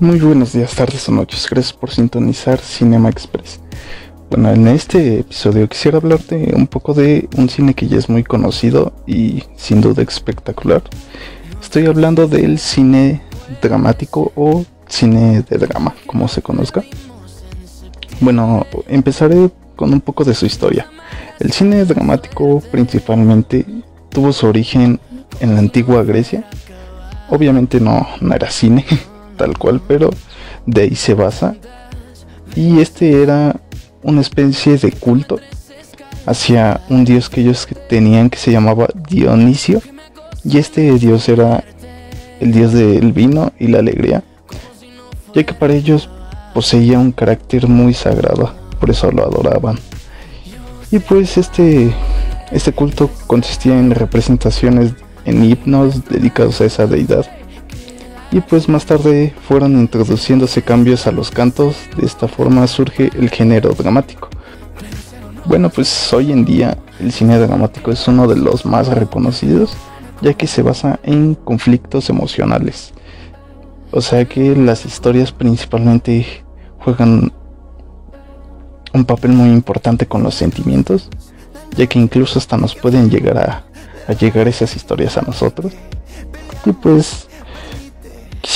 Muy buenos días, tardes o noches. Gracias por sintonizar Cinema Express. Bueno, en este episodio quisiera hablarte un poco de un cine que ya es muy conocido y sin duda espectacular. Estoy hablando del cine dramático o cine de drama, como se conozca. Bueno, empezaré con un poco de su historia. El cine dramático principalmente tuvo su origen en la antigua Grecia. Obviamente no, era cine tal cual, pero de ahí se basa. Y este era una especie de culto hacia un dios que ellos tenían que se llamaba Dionisio. Y este dios era el dios del vino y la alegría, ya que para ellos poseía un carácter muy sagrado, por eso lo adoraban. Y pues este, este culto consistía en representaciones en himnos dedicados a esa deidad y pues más tarde fueron introduciéndose cambios a los cantos, de esta forma surge el género dramático. Bueno, pues hoy en día el cine dramático es uno de los más reconocidos, ya que se basa en conflictos emocionales. O sea que las historias principalmente juegan un papel muy importante con los sentimientos, ya que incluso hasta nos pueden llegar a, a llegar esas historias a nosotros. Y pues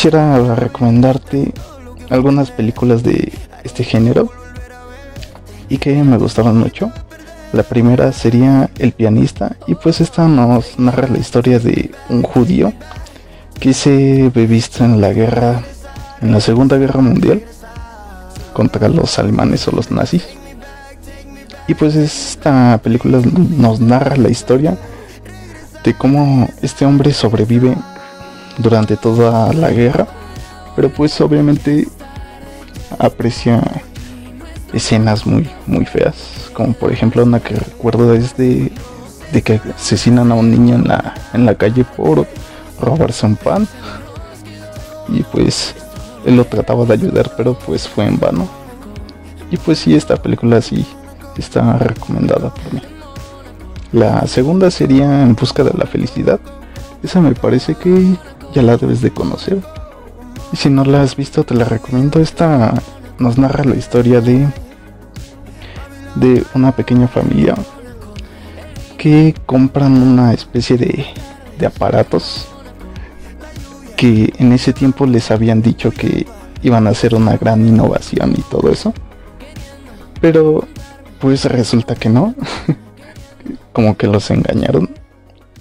quisiera recomendarte algunas películas de este género y que me gustaron mucho. La primera sería El pianista y pues esta nos narra la historia de un judío que se ve visto en la guerra, en la Segunda Guerra Mundial contra los alemanes o los nazis. Y pues esta película nos narra la historia de cómo este hombre sobrevive durante toda la guerra, pero pues obviamente aprecia escenas muy muy feas, como por ejemplo una que recuerdo es de, de que asesinan a un niño en la, en la calle por robarse un pan y pues él lo trataba de ayudar pero pues fue en vano. Y pues sí esta película sí está recomendada por mí. La segunda sería En busca de la felicidad. Esa me parece que ya la debes de conocer. Y si no la has visto, te la recomiendo. Esta nos narra la historia de, de una pequeña familia que compran una especie de, de aparatos que en ese tiempo les habían dicho que iban a hacer una gran innovación y todo eso. Pero pues resulta que no. Como que los engañaron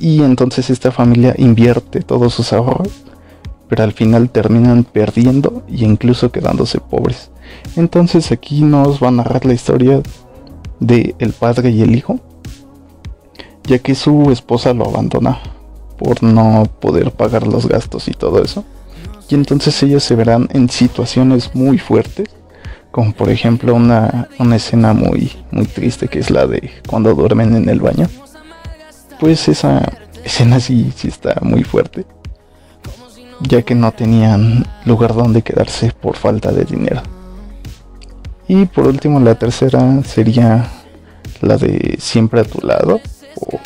y entonces esta familia invierte todos sus ahorros, pero al final terminan perdiendo e incluso quedándose pobres. Entonces aquí nos va a narrar la historia de el padre y el hijo, ya que su esposa lo abandona por no poder pagar los gastos y todo eso. Y entonces ellos se verán en situaciones muy fuertes, como por ejemplo una, una escena muy, muy triste que es la de cuando duermen en el baño pues esa escena sí, sí está muy fuerte, ya que no tenían lugar donde quedarse por falta de dinero. Y por último la tercera sería la de Siempre a tu lado, o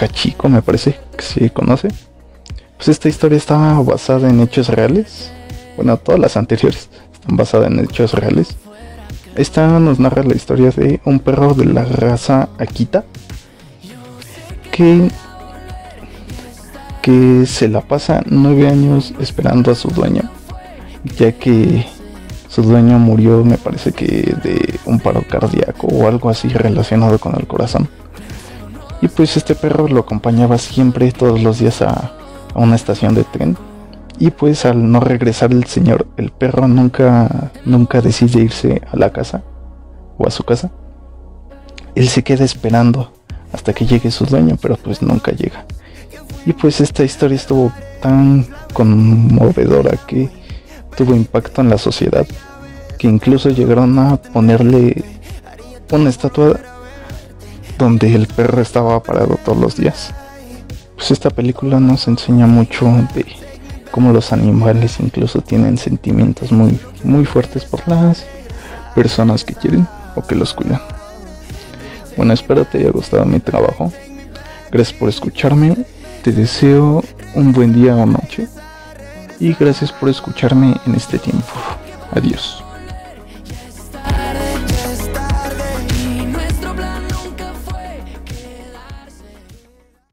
Hachiko me parece que se conoce. Pues esta historia está basada en hechos reales. Bueno, todas las anteriores están basadas en hechos reales. Esta nos narra la historia de un perro de la raza Akita que, se la pasa nueve años esperando a su dueño, ya que su dueño murió, me parece que de un paro cardíaco o algo así relacionado con el corazón. Y pues este perro lo acompañaba siempre todos los días a, a una estación de tren. Y pues al no regresar el señor, el perro nunca, nunca decide irse a la casa o a su casa. Él se queda esperando hasta que llegue su dueño, pero pues nunca llega. Y pues esta historia estuvo tan conmovedora que tuvo impacto en la sociedad, que incluso llegaron a ponerle una estatua donde el perro estaba parado todos los días. Pues esta película nos enseña mucho de cómo los animales incluso tienen sentimientos muy muy fuertes por las personas que quieren o que los cuidan. Bueno, espero te haya gustado mi trabajo. Gracias por escucharme. Te deseo un buen día o noche. y gracias por escucharme en este tiempo. Adiós.